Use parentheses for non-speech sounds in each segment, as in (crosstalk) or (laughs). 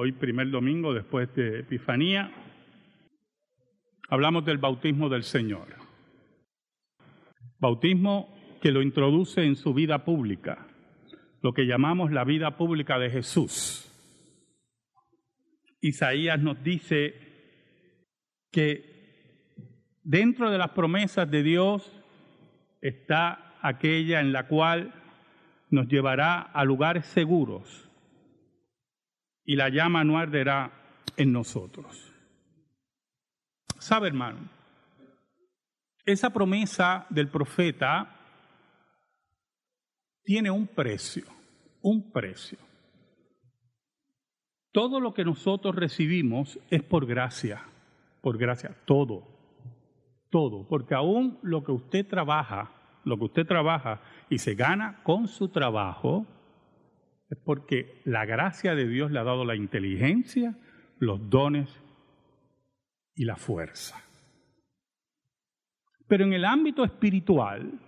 hoy primer domingo después de Epifanía, hablamos del bautismo del Señor. Bautismo que lo introduce en su vida pública, lo que llamamos la vida pública de Jesús. Isaías nos dice que dentro de las promesas de Dios está aquella en la cual nos llevará a lugares seguros y la llama no arderá en nosotros. ¿Sabe, hermano? Esa promesa del profeta tiene un precio, un precio. Todo lo que nosotros recibimos es por gracia, por gracia, todo, todo, porque aún lo que usted trabaja, lo que usted trabaja y se gana con su trabajo, es porque la gracia de Dios le ha dado la inteligencia, los dones y la fuerza. Pero en el ámbito espiritual,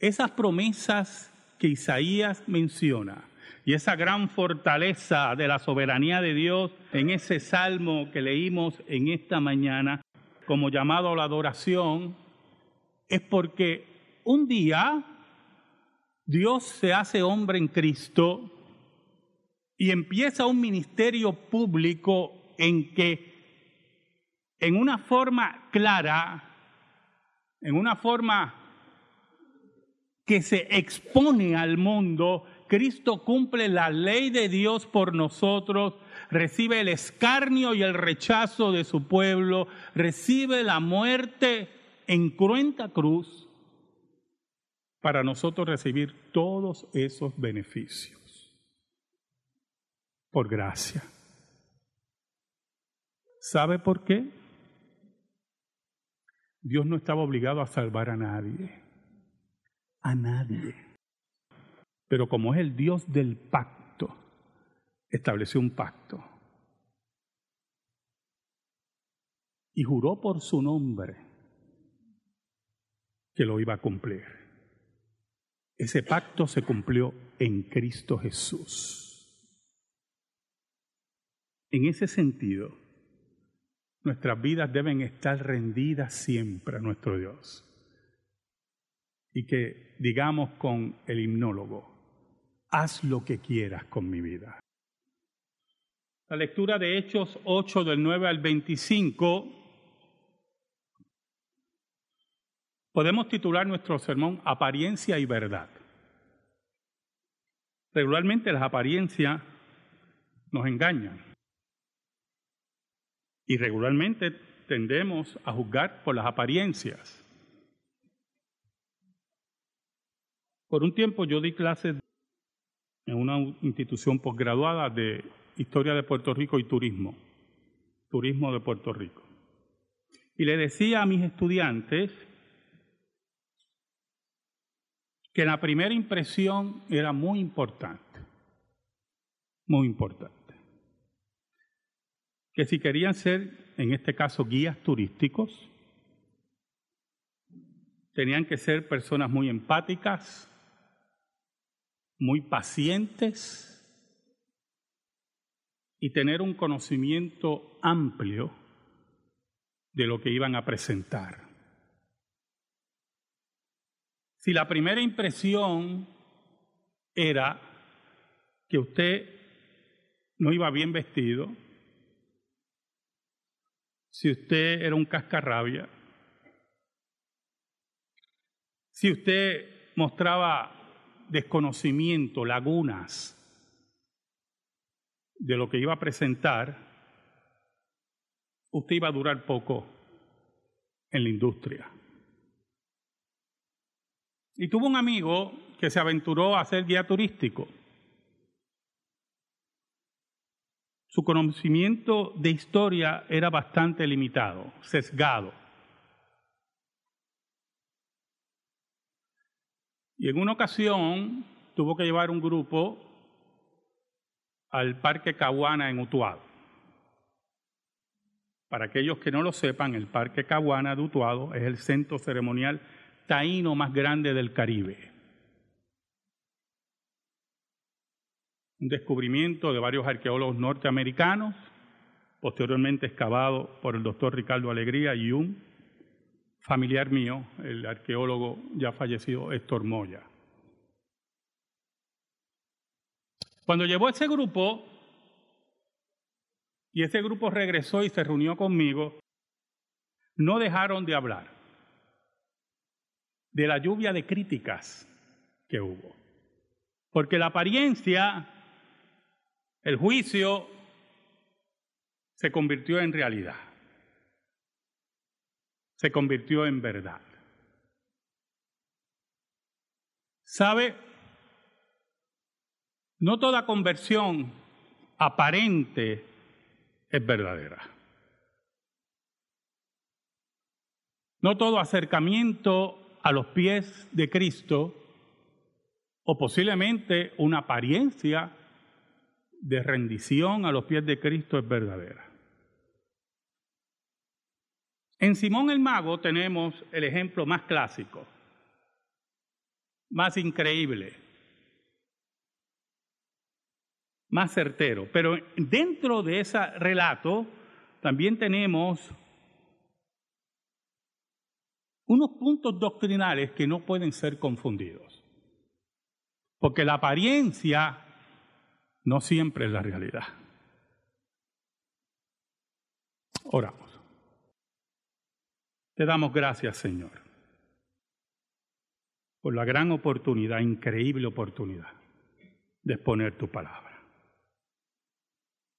esas promesas que Isaías menciona y esa gran fortaleza de la soberanía de Dios en ese salmo que leímos en esta mañana como llamado a la adoración, es porque un día Dios se hace hombre en Cristo y empieza un ministerio público en que en una forma clara, en una forma que se expone al mundo, Cristo cumple la ley de Dios por nosotros, recibe el escarnio y el rechazo de su pueblo, recibe la muerte en cruenta cruz para nosotros recibir todos esos beneficios por gracia. ¿Sabe por qué? Dios no estaba obligado a salvar a nadie, a nadie. Pero como es el Dios del pacto, estableció un pacto y juró por su nombre que lo iba a cumplir. Ese pacto se cumplió en Cristo Jesús. En ese sentido, nuestras vidas deben estar rendidas siempre a nuestro Dios. Y que digamos con el himnólogo, haz lo que quieras con mi vida. La lectura de Hechos 8 del 9 al 25 Podemos titular nuestro sermón Apariencia y Verdad. Regularmente las apariencias nos engañan y regularmente tendemos a juzgar por las apariencias. Por un tiempo yo di clases en una institución posgraduada de Historia de Puerto Rico y Turismo, Turismo de Puerto Rico. Y le decía a mis estudiantes que la primera impresión era muy importante, muy importante. Que si querían ser, en este caso, guías turísticos, tenían que ser personas muy empáticas, muy pacientes y tener un conocimiento amplio de lo que iban a presentar. Si la primera impresión era que usted no iba bien vestido, si usted era un cascarrabia, si usted mostraba desconocimiento, lagunas de lo que iba a presentar, usted iba a durar poco en la industria. Y tuvo un amigo que se aventuró a ser guía turístico. Su conocimiento de historia era bastante limitado, sesgado. Y en una ocasión tuvo que llevar un grupo al Parque Caguana en Utuado. Para aquellos que no lo sepan, el Parque Caguana de Utuado es el centro ceremonial taíno más grande del Caribe. un descubrimiento de varios arqueólogos norteamericanos, posteriormente excavado por el doctor Ricardo Alegría y un familiar mío, el arqueólogo ya fallecido Héctor Moya. Cuando llevó ese grupo, y ese grupo regresó y se reunió conmigo, no dejaron de hablar de la lluvia de críticas que hubo. Porque la apariencia, el juicio, se convirtió en realidad. Se convirtió en verdad. ¿Sabe? No toda conversión aparente es verdadera. No todo acercamiento a los pies de Cristo o posiblemente una apariencia de rendición a los pies de Cristo es verdadera. En Simón el Mago tenemos el ejemplo más clásico, más increíble, más certero. Pero dentro de ese relato también tenemos unos puntos doctrinales que no pueden ser confundidos. Porque la apariencia no siempre es la realidad. Oramos. Te damos gracias, Señor, por la gran oportunidad, increíble oportunidad de exponer tu palabra.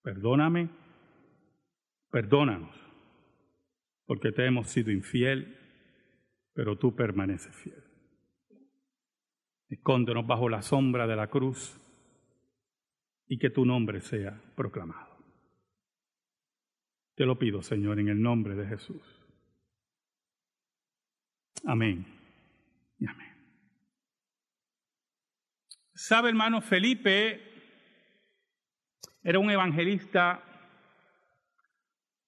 Perdóname, perdónanos, porque te hemos sido infiel pero tú permaneces fiel. Escóndenos bajo la sombra de la cruz y que tu nombre sea proclamado. Te lo pido, Señor, en el nombre de Jesús. Amén y amén. Sabe, hermano, Felipe era un evangelista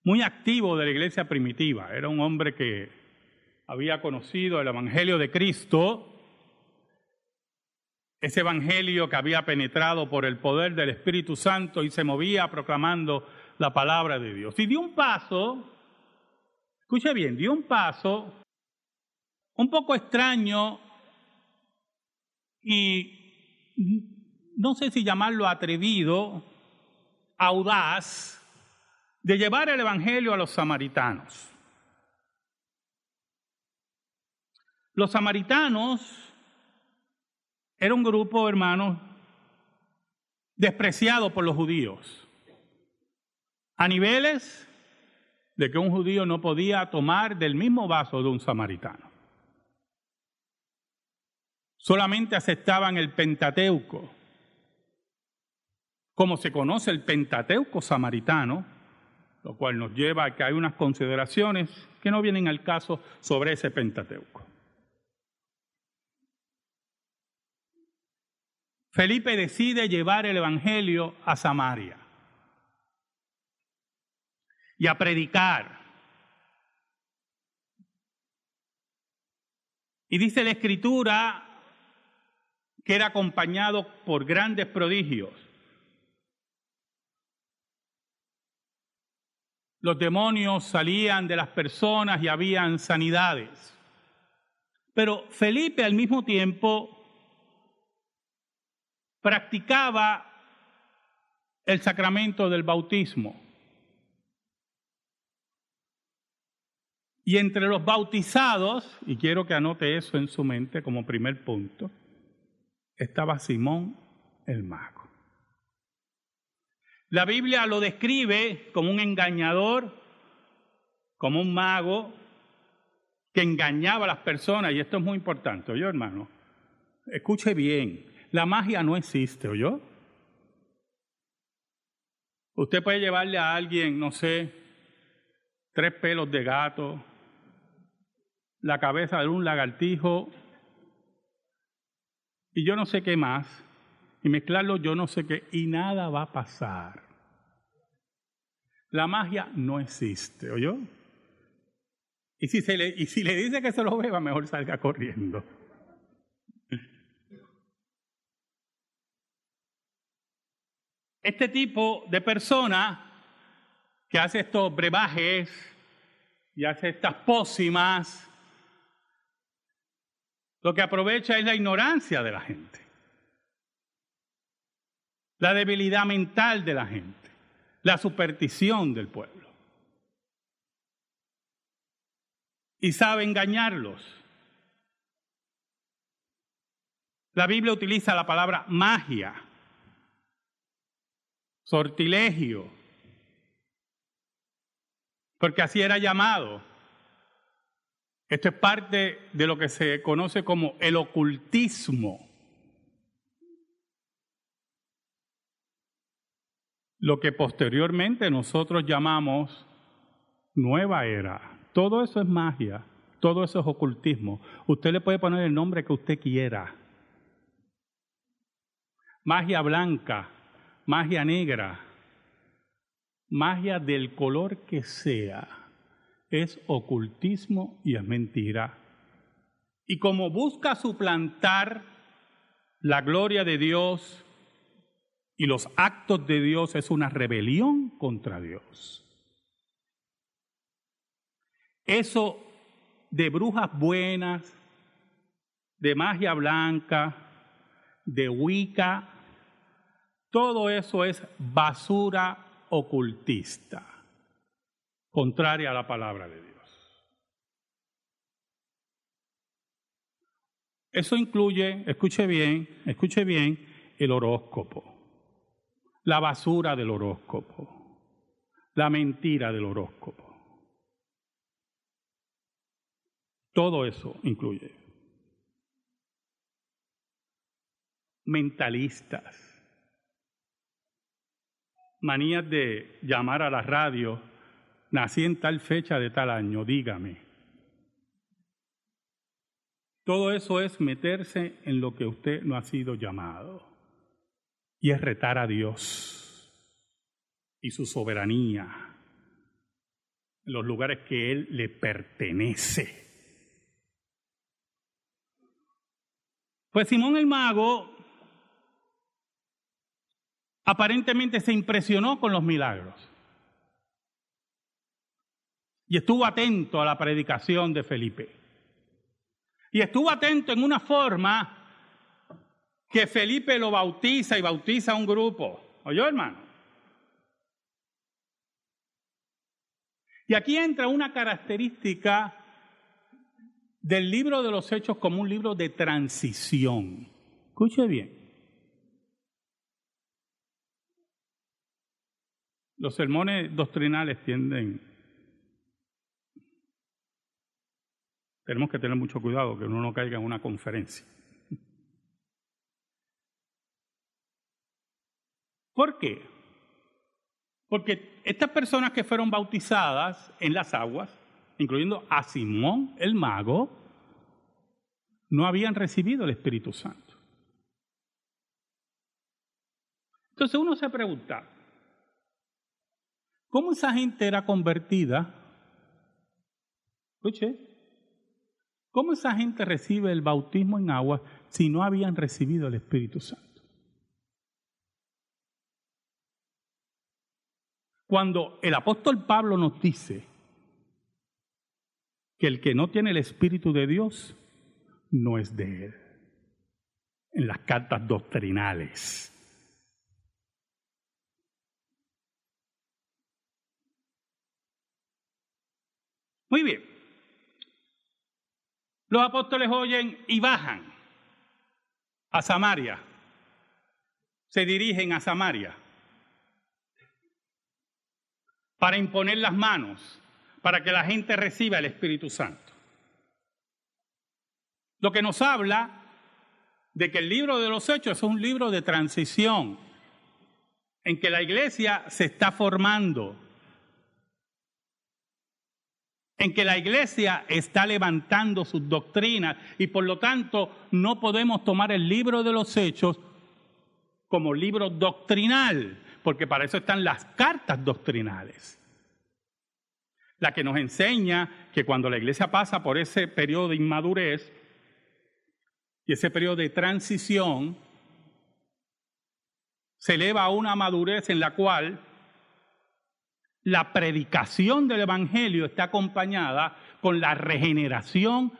muy activo de la iglesia primitiva. Era un hombre que había conocido el Evangelio de Cristo, ese Evangelio que había penetrado por el poder del Espíritu Santo y se movía proclamando la palabra de Dios. Y dio un paso, escuche bien, dio un paso un poco extraño y no sé si llamarlo atrevido, audaz, de llevar el Evangelio a los samaritanos. Los samaritanos era un grupo, hermanos, despreciado por los judíos, a niveles de que un judío no podía tomar del mismo vaso de un samaritano. Solamente aceptaban el Pentateuco. Como se conoce el Pentateuco samaritano, lo cual nos lleva a que hay unas consideraciones que no vienen al caso sobre ese Pentateuco. Felipe decide llevar el Evangelio a Samaria y a predicar. Y dice la escritura que era acompañado por grandes prodigios. Los demonios salían de las personas y habían sanidades. Pero Felipe al mismo tiempo practicaba el sacramento del bautismo. Y entre los bautizados, y quiero que anote eso en su mente como primer punto, estaba Simón el mago. La Biblia lo describe como un engañador, como un mago que engañaba a las personas, y esto es muy importante, yo hermano, escuche bien, la magia no existe, ¿oyó? Usted puede llevarle a alguien, no sé, tres pelos de gato, la cabeza de un lagartijo y yo no sé qué más, y mezclarlo yo no sé qué, y nada va a pasar. La magia no existe, ¿oyó? Y si, se le, y si le dice que se lo beba, mejor salga corriendo. Este tipo de persona que hace estos brebajes y hace estas pócimas, lo que aprovecha es la ignorancia de la gente, la debilidad mental de la gente, la superstición del pueblo. Y sabe engañarlos. La Biblia utiliza la palabra magia, sortilegio, porque así era llamado. Esto es parte de lo que se conoce como el ocultismo. Lo que posteriormente nosotros llamamos nueva era. Todo eso es magia, todo eso es ocultismo. Usted le puede poner el nombre que usted quiera. Magia blanca, magia negra, magia del color que sea, es ocultismo y es mentira. Y como busca suplantar la gloria de Dios y los actos de Dios, es una rebelión contra Dios. Eso de brujas buenas, de magia blanca, de Wicca, todo eso es basura ocultista, contraria a la palabra de Dios. Eso incluye, escuche bien, escuche bien, el horóscopo, la basura del horóscopo, la mentira del horóscopo. Todo eso incluye. Mentalistas manías de llamar a la radio, nací en tal fecha de tal año, dígame. Todo eso es meterse en lo que usted no ha sido llamado. Y es retar a Dios y su soberanía en los lugares que Él le pertenece. Pues Simón el mago aparentemente se impresionó con los milagros. Y estuvo atento a la predicación de Felipe. Y estuvo atento en una forma que Felipe lo bautiza y bautiza a un grupo. ¿Oyó, hermano? Y aquí entra una característica del libro de los Hechos como un libro de transición. Escuche bien. Los sermones doctrinales tienden... Tenemos que tener mucho cuidado que uno no caiga en una conferencia. ¿Por qué? Porque estas personas que fueron bautizadas en las aguas, incluyendo a Simón el mago, no habían recibido el Espíritu Santo. Entonces uno se pregunta, ¿Cómo esa gente era convertida? Escuche, ¿cómo esa gente recibe el bautismo en agua si no habían recibido el Espíritu Santo? Cuando el apóstol Pablo nos dice que el que no tiene el Espíritu de Dios no es de él, en las cartas doctrinales. Muy bien. Los apóstoles oyen y bajan a Samaria. Se dirigen a Samaria para imponer las manos, para que la gente reciba el Espíritu Santo. Lo que nos habla de que el libro de los Hechos es un libro de transición, en que la iglesia se está formando, en que la iglesia está levantando sus doctrinas y por lo tanto no podemos tomar el libro de los hechos como libro doctrinal, porque para eso están las cartas doctrinales. La que nos enseña que cuando la iglesia pasa por ese periodo de inmadurez y ese periodo de transición, se eleva a una madurez en la cual la predicación del Evangelio está acompañada con la regeneración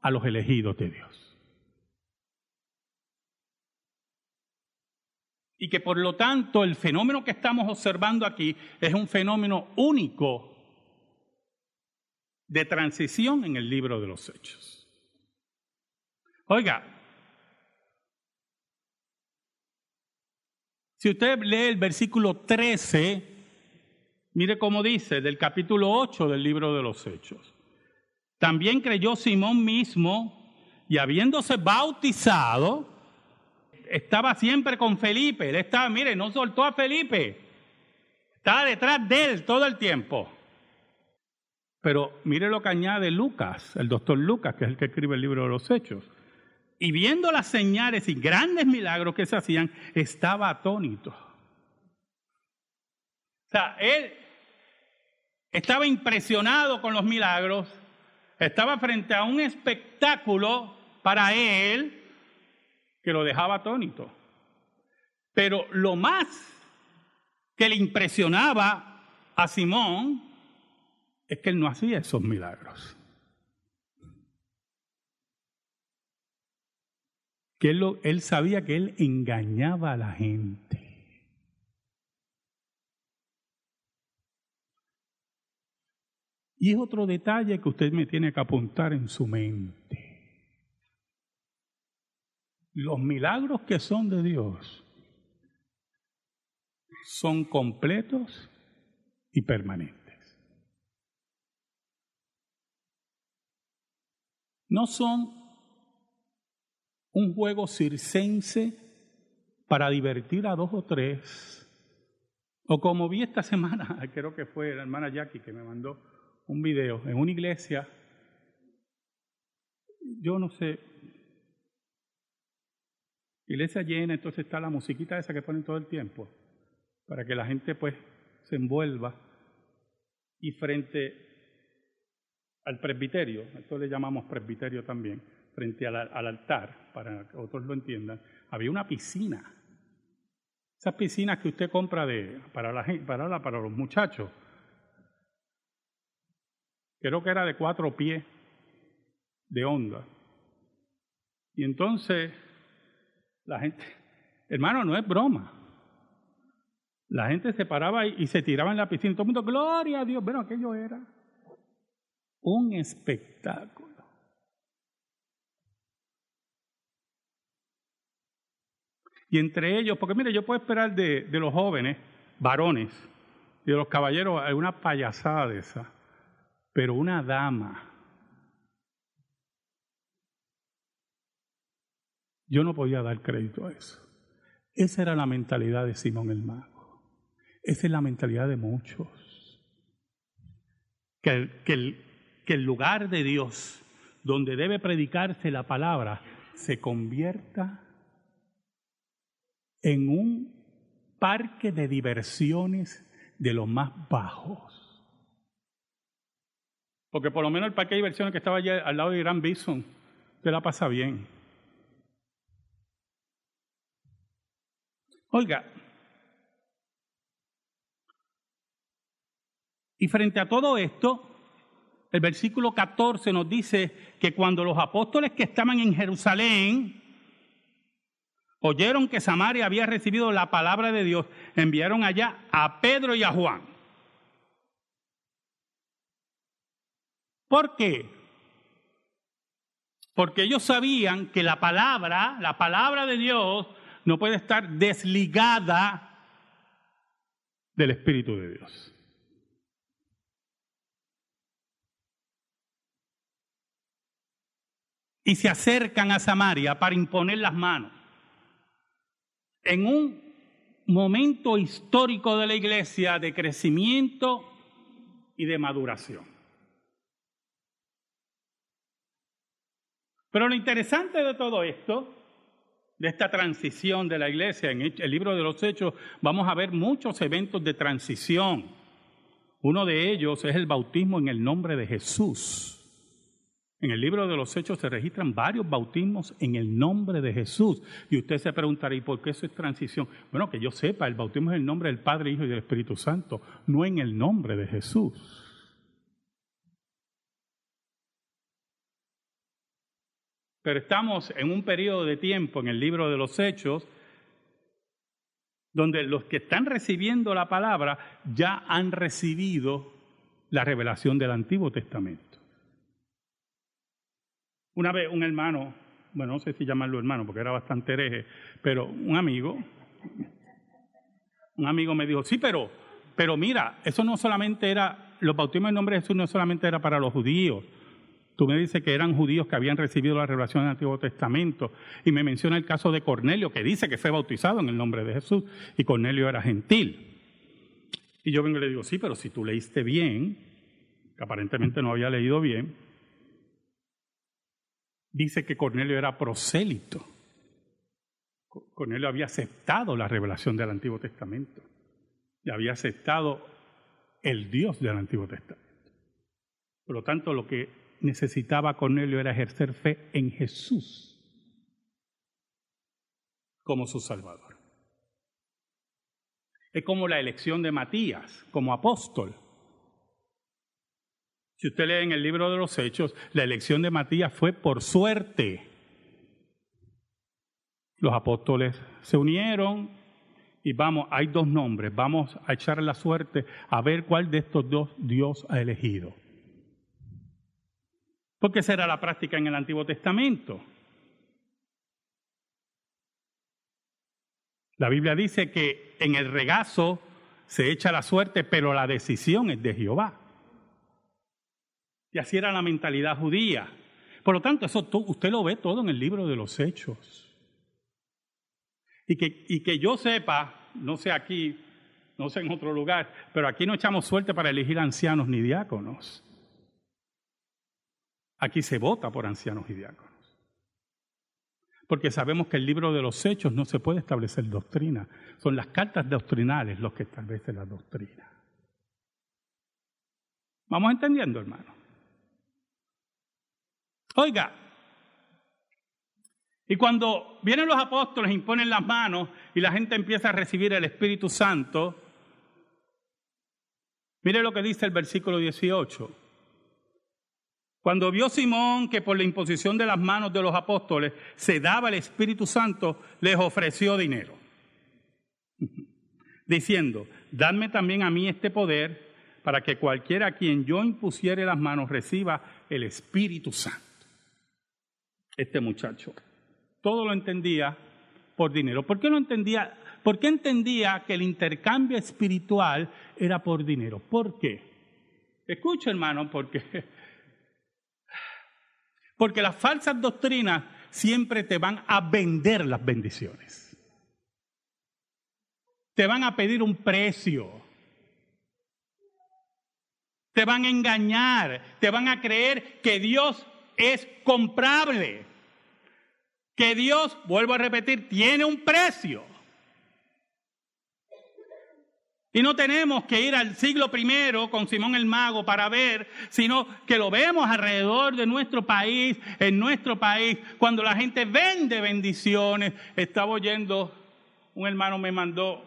a los elegidos de Dios. Y que por lo tanto el fenómeno que estamos observando aquí es un fenómeno único de transición en el libro de los hechos. Oiga, si usted lee el versículo 13, mire cómo dice del capítulo 8 del libro de los hechos. También creyó Simón mismo y habiéndose bautizado, estaba siempre con Felipe. Él estaba, mire, no soltó a Felipe. Estaba detrás de él todo el tiempo. Pero mire lo que añade Lucas, el doctor Lucas, que es el que escribe el libro de los Hechos. Y viendo las señales y grandes milagros que se hacían, estaba atónito. O sea, él estaba impresionado con los milagros, estaba frente a un espectáculo para él que lo dejaba atónito. Pero lo más que le impresionaba a Simón es que él no hacía esos milagros. Que él, él sabía que él engañaba a la gente. Y es otro detalle que usted me tiene que apuntar en su mente. Los milagros que son de Dios son completos y permanentes. No son un juego circense para divertir a dos o tres. O como vi esta semana, (laughs) creo que fue la hermana Jackie que me mandó un video en una iglesia. Yo no sé, Iglesia llena, entonces está la musiquita esa que ponen todo el tiempo, para que la gente pues se envuelva. Y frente al presbiterio, esto le llamamos presbiterio también, frente al, altar, para que otros lo entiendan, había una piscina. Esas piscinas que usted compra de, para, la, para, la, para los muchachos, creo que era de cuatro pies de onda. Y entonces la gente, hermano, no es broma. La gente se paraba y, se tiraba en la piscina. Todo el mundo, gloria a Dios. Bueno, aquello era un espectáculo. Y entre ellos, porque mire, yo puedo esperar de, los jóvenes, varones, y de los caballeros, alguna payasada de esa, pero una dama Yo no podía dar crédito a eso. Esa era la mentalidad de Simón el Mago. Esa es la mentalidad de muchos. Que el, lugar de Dios, donde debe predicarse la palabra, se convierta en un parque de diversiones de los más bajos. Porque por lo menos el parque de diversiones que estaba allá al lado de Gran Bison, te la pasa bien. Oiga, y frente a todo esto, el versículo 14 nos dice que cuando los apóstoles que estaban en Jerusalén oyeron que Samaria había recibido la palabra de Dios, enviaron allá a Pedro y a Juan. ¿Por qué? Porque ellos sabían que la palabra, la palabra de Dios, no puede estar desligada del Espíritu de Dios. Y se acercan a Samaria para imponer las manos. En un momento histórico de la iglesia de crecimiento y de maduración. Pero lo interesante de todo esto de esta transición de la iglesia. En el libro de los Hechos vamos a ver muchos eventos de transición. Uno de ellos es el bautismo en el nombre de Jesús. En el libro de los Hechos se registran varios bautismos en el nombre de Jesús. Y usted se preguntará, ¿y por qué eso es transición? Bueno, que yo sepa, el bautismo es el nombre del Padre, Hijo y del Espíritu Santo, no en el nombre de Jesús. Pero estamos en un periodo de tiempo en el libro de los Hechos donde los que están recibiendo la palabra ya han recibido la revelación del Antiguo Testamento. Una vez un hermano, bueno, no sé si llamarlo hermano porque era bastante hereje, pero un amigo, un amigo me dijo, sí, pero, pero mira, eso no solamente era, los bautismos en nombre de Jesús no solamente era para los judíos, Tú me dices que eran judíos que habían recibido la revelación del Antiguo Testamento y me menciona el caso de Cornelio, que dice que fue bautizado en el nombre de Jesús y Cornelio era gentil. Y yo vengo y le digo, sí, pero si tú leíste bien, que aparentemente no había leído bien, dice que Cornelio era prosélito. Cornelio había aceptado la revelación del Antiguo Testamento y había aceptado el Dios del Antiguo Testamento. Por lo tanto, lo que necesitaba Cornelio era ejercer fe en Jesús como su Salvador. Es como la elección de Matías como apóstol. Si usted lee en el libro de los Hechos, la elección de Matías fue por suerte. Los apóstoles se unieron y vamos, hay dos nombres, vamos a echar la suerte a ver cuál de estos dos Dios ha elegido. Porque esa era la práctica en el Antiguo Testamento. La Biblia dice que en el regazo se echa la suerte, pero la decisión es de Jehová. Y así era la mentalidad judía. Por lo tanto, eso usted lo ve todo en el libro de los Hechos. Y que, y que yo sepa, no sé aquí, no sé en otro lugar, pero aquí no echamos suerte para elegir ancianos ni diáconos. Aquí se vota por ancianos y diáconos. Porque sabemos que el libro de los hechos no se puede establecer doctrina. Son las cartas doctrinales los que establecen la doctrina. ¿Vamos entendiendo, hermano? Oiga, y cuando vienen los apóstoles, imponen las manos y la gente empieza a recibir el Espíritu Santo, mire lo que dice el versículo 18. Cuando vio Simón que por la imposición de las manos de los apóstoles se daba el Espíritu Santo, les ofreció dinero, (laughs) diciendo, dadme también a mí este poder para que cualquiera a quien yo impusiere las manos reciba el Espíritu Santo. Este muchacho, todo lo entendía por dinero. ¿Por qué lo entendía? ¿Por qué entendía que el intercambio espiritual era por dinero? ¿Por qué? Escucha, hermano, porque porque las falsas doctrinas siempre te van a vender las bendiciones. Te van a pedir un precio. Te van a engañar. Te van a creer que Dios es comprable. Que Dios, vuelvo a repetir, tiene un precio. Y no tenemos que ir al siglo I con Simón el Mago para ver, sino que lo vemos alrededor de nuestro país, en nuestro país, cuando la gente vende bendiciones. Estaba oyendo, un hermano me mandó,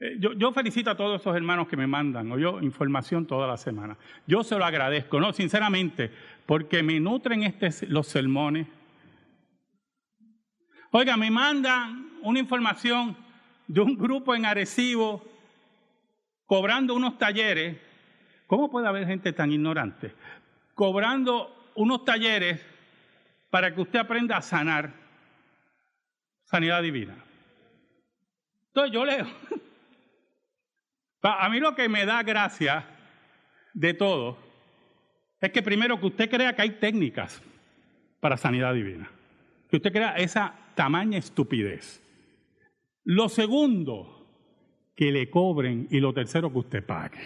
eh, yo, felicito a todos esos hermanos que me mandan, yo información toda la semana. Yo se lo agradezco, no, sinceramente, porque me nutren este, los sermones. Oiga, me mandan una información de un grupo en Arecibo cobrando unos talleres. ¿Cómo puede haber gente tan ignorante? Cobrando unos talleres para que usted aprenda a sanar sanidad divina. Entonces yo leo. (laughs) A mí lo que me da gracia de todo es que primero que usted crea que hay técnicas para sanidad divina. Que usted crea esa tamaña estupidez. Lo segundo, que le cobren y lo tercero, que usted pague.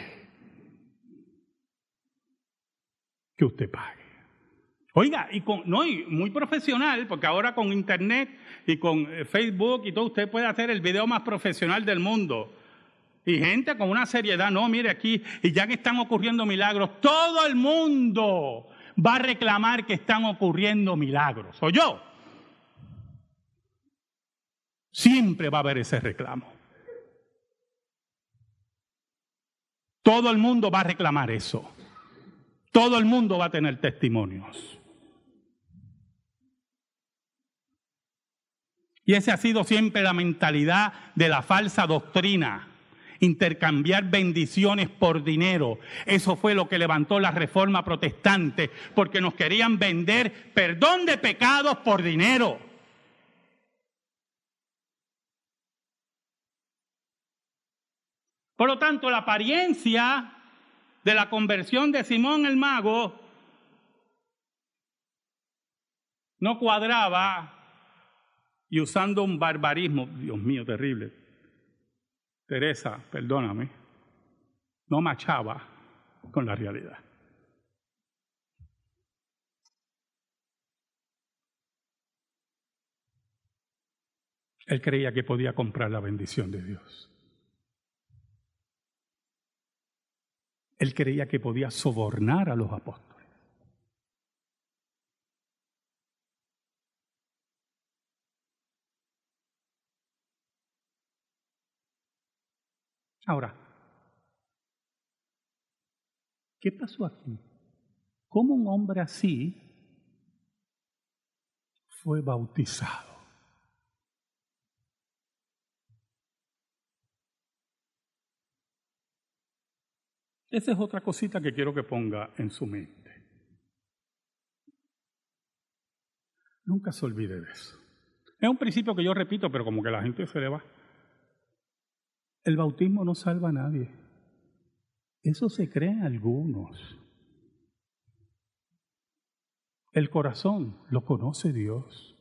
Que usted pague. Oiga, y con, no, y muy profesional, porque ahora con internet y con eh, Facebook y todo, usted puede hacer el video más profesional del mundo. Y gente con una seriedad, no, mire aquí, y ya que están ocurriendo milagros, todo el mundo va a reclamar que están ocurriendo milagros. ¿O yo? Siempre va a haber ese reclamo. Todo el mundo va a reclamar eso. Todo el mundo va a tener testimonios. Y esa ha sido siempre la mentalidad de la falsa doctrina. Intercambiar bendiciones por dinero. Eso fue lo que levantó la reforma protestante, porque nos querían vender perdón de pecados por dinero. Por lo tanto, la apariencia de la conversión de Simón el mago no cuadraba y usando un barbarismo, Dios mío, terrible. Teresa, perdóname, no machaba con la realidad. Él creía que podía comprar la bendición de Dios. Él creía que podía sobornar a los apóstoles. Ahora, ¿qué pasó aquí? ¿Cómo un hombre así fue bautizado? Esa es otra cosita que quiero que ponga en su mente. Nunca se olvide de eso. Es un principio que yo repito, pero como que la gente se le va. El bautismo no salva a nadie. Eso se creen algunos. El corazón lo conoce Dios.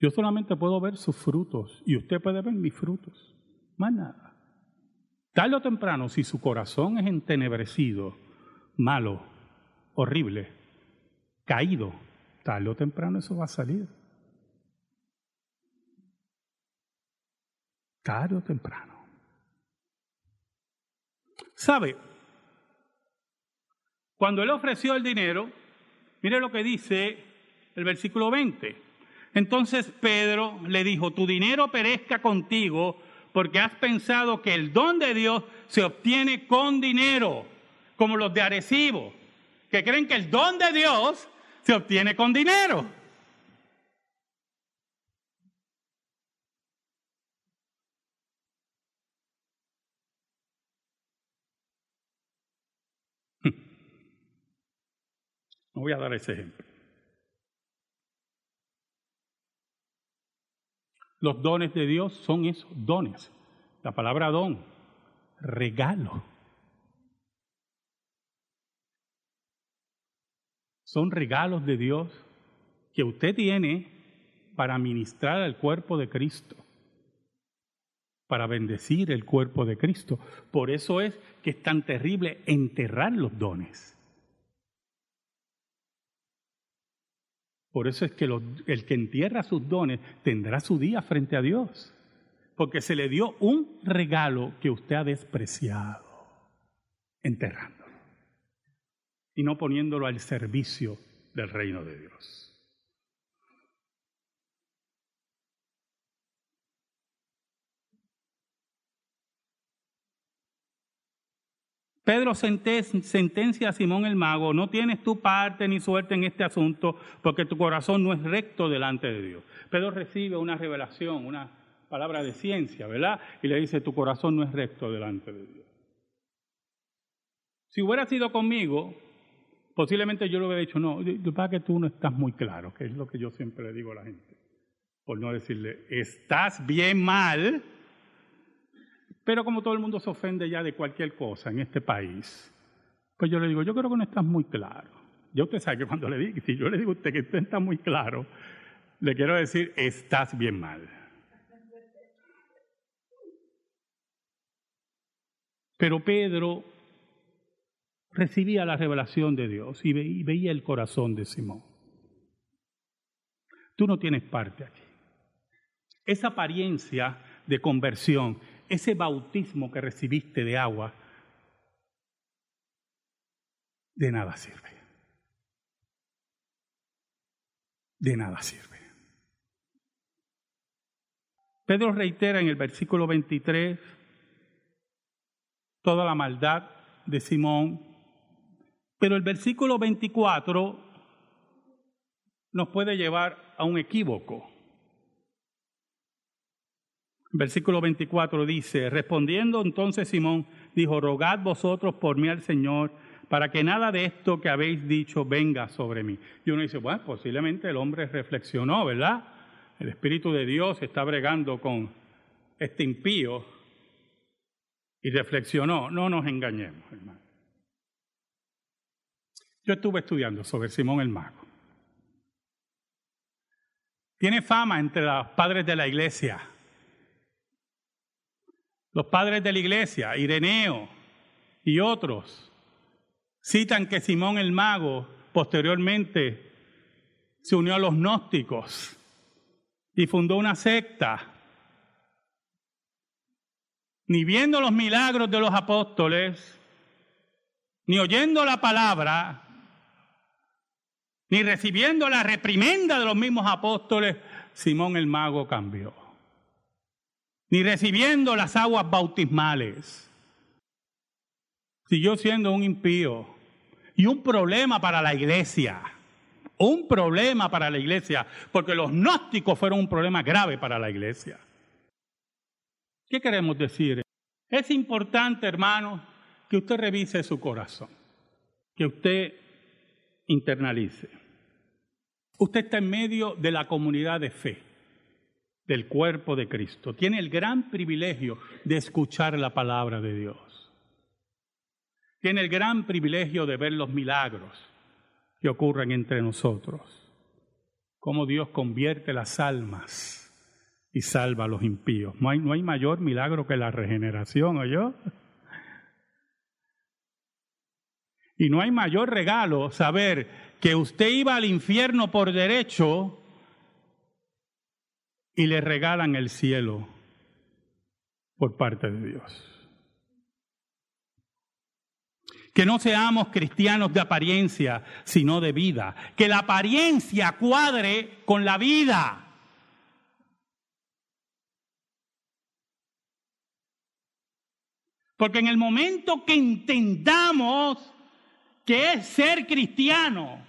Yo solamente puedo ver sus frutos y usted puede ver mis frutos. Más nada. Tarde o temprano, si su corazón es entenebrecido, malo, horrible, caído, tarde o temprano eso va a salir. tarde o temprano. ¿Sabe? Cuando él ofreció el dinero, mire lo que dice el versículo 20. Entonces Pedro le dijo, tu dinero perezca contigo porque has pensado que el don de Dios se obtiene con dinero, como los de Arecibo, que creen que el don de Dios se obtiene con dinero. (laughs) No voy a dar ese ejemplo. Los dones de Dios son esos dones. La palabra don, regalo. Son regalos de Dios que usted tiene para ministrar al cuerpo de Cristo, para bendecir el cuerpo de Cristo. Por eso es que es tan terrible enterrar los dones. Por eso es que el que entierra sus dones tendrá su día frente a Dios. Porque se le dio un regalo que usted ha despreciado, enterrándolo y no poniéndolo al servicio del reino de Dios. Pedro sentencia a Simón el mago, no tienes tu parte ni suerte en este asunto porque tu corazón no es recto delante de Dios. Pedro recibe una revelación, una palabra de ciencia, ¿verdad? Y le dice, tu corazón no es recto delante de Dios. Si hubiera sido conmigo, posiblemente yo le hubiera dicho, no, para que tú no estás muy claro, que es lo que yo siempre le digo a la gente. Por no decirle, estás bien mal, pero como todo el mundo se ofende ya de cualquier cosa en este país, pues yo le digo, yo creo que no estás muy claro. Ya usted sabe que cuando le digo, si yo le digo a usted que usted está muy claro, le quiero decir, estás bien mal. Pero Pedro recibía la revelación de Dios y veía el corazón de Simón. Tú no tienes parte aquí. Esa apariencia de conversión ese bautismo que recibiste de agua, de nada sirve. De nada sirve. Pedro reitera en el versículo 23 toda la maldad de Simón, pero el versículo 24 nos puede llevar a un equívoco. Versículo 24 dice, respondiendo entonces Simón, dijo, rogad vosotros por mí al Señor, para que nada de esto que habéis dicho venga sobre mí. Y uno dice, bueno, posiblemente el hombre reflexionó, ¿verdad? El Espíritu de Dios está bregando con este impío y reflexionó. No nos engañemos, hermano. Yo estuve estudiando sobre Simón el Mago. Tiene fama entre los padres de la iglesia. Los padres de la iglesia, Ireneo y otros, citan que Simón el Mago posteriormente se unió a los gnósticos y fundó una secta. Ni viendo los milagros de los apóstoles, ni oyendo la palabra, ni recibiendo la reprimenda de los mismos apóstoles, Simón el mago cambió. Ni recibiendo las aguas bautismales. Siguió siendo un impío y un problema para la iglesia. Un problema para la iglesia, porque los gnósticos fueron un problema grave para la iglesia. ¿Qué queremos decir? Es importante, hermano, que usted revise su corazón, que usted internalice. Usted está en medio de la comunidad de fe, del cuerpo de Cristo. Tiene el gran privilegio de escuchar la palabra de Dios. Tiene el gran privilegio de ver los milagros que ocurren entre nosotros. Cómo Dios convierte las almas y salva a los impíos. No hay, no hay mayor milagro que la regeneración, ¿oyó? Y no hay mayor regalo saber que usted iba al infierno por derecho y le regalan el cielo por parte de Dios. Que no seamos cristianos de apariencia, sino de vida. Que la apariencia cuadre con la vida. Porque en el momento que entendamos que es ser cristiano,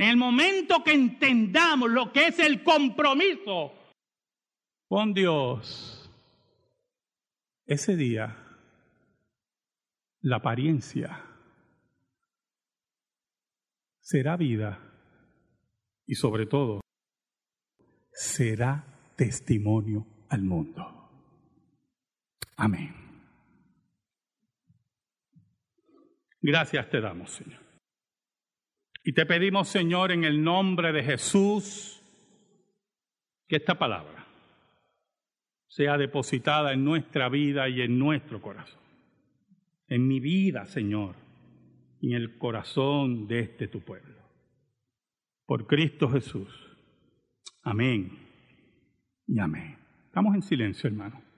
en el momento que entendamos lo que es el compromiso con Dios, ese día la apariencia será vida y sobre todo será testimonio al mundo. Amén. Gracias te damos, Señor. Y te pedimos, Señor, en el nombre de Jesús, que esta palabra sea depositada en nuestra vida y en nuestro corazón. En mi vida, Señor, y en el corazón de este tu pueblo. Por Cristo Jesús. Amén y amén. Estamos en silencio, hermano.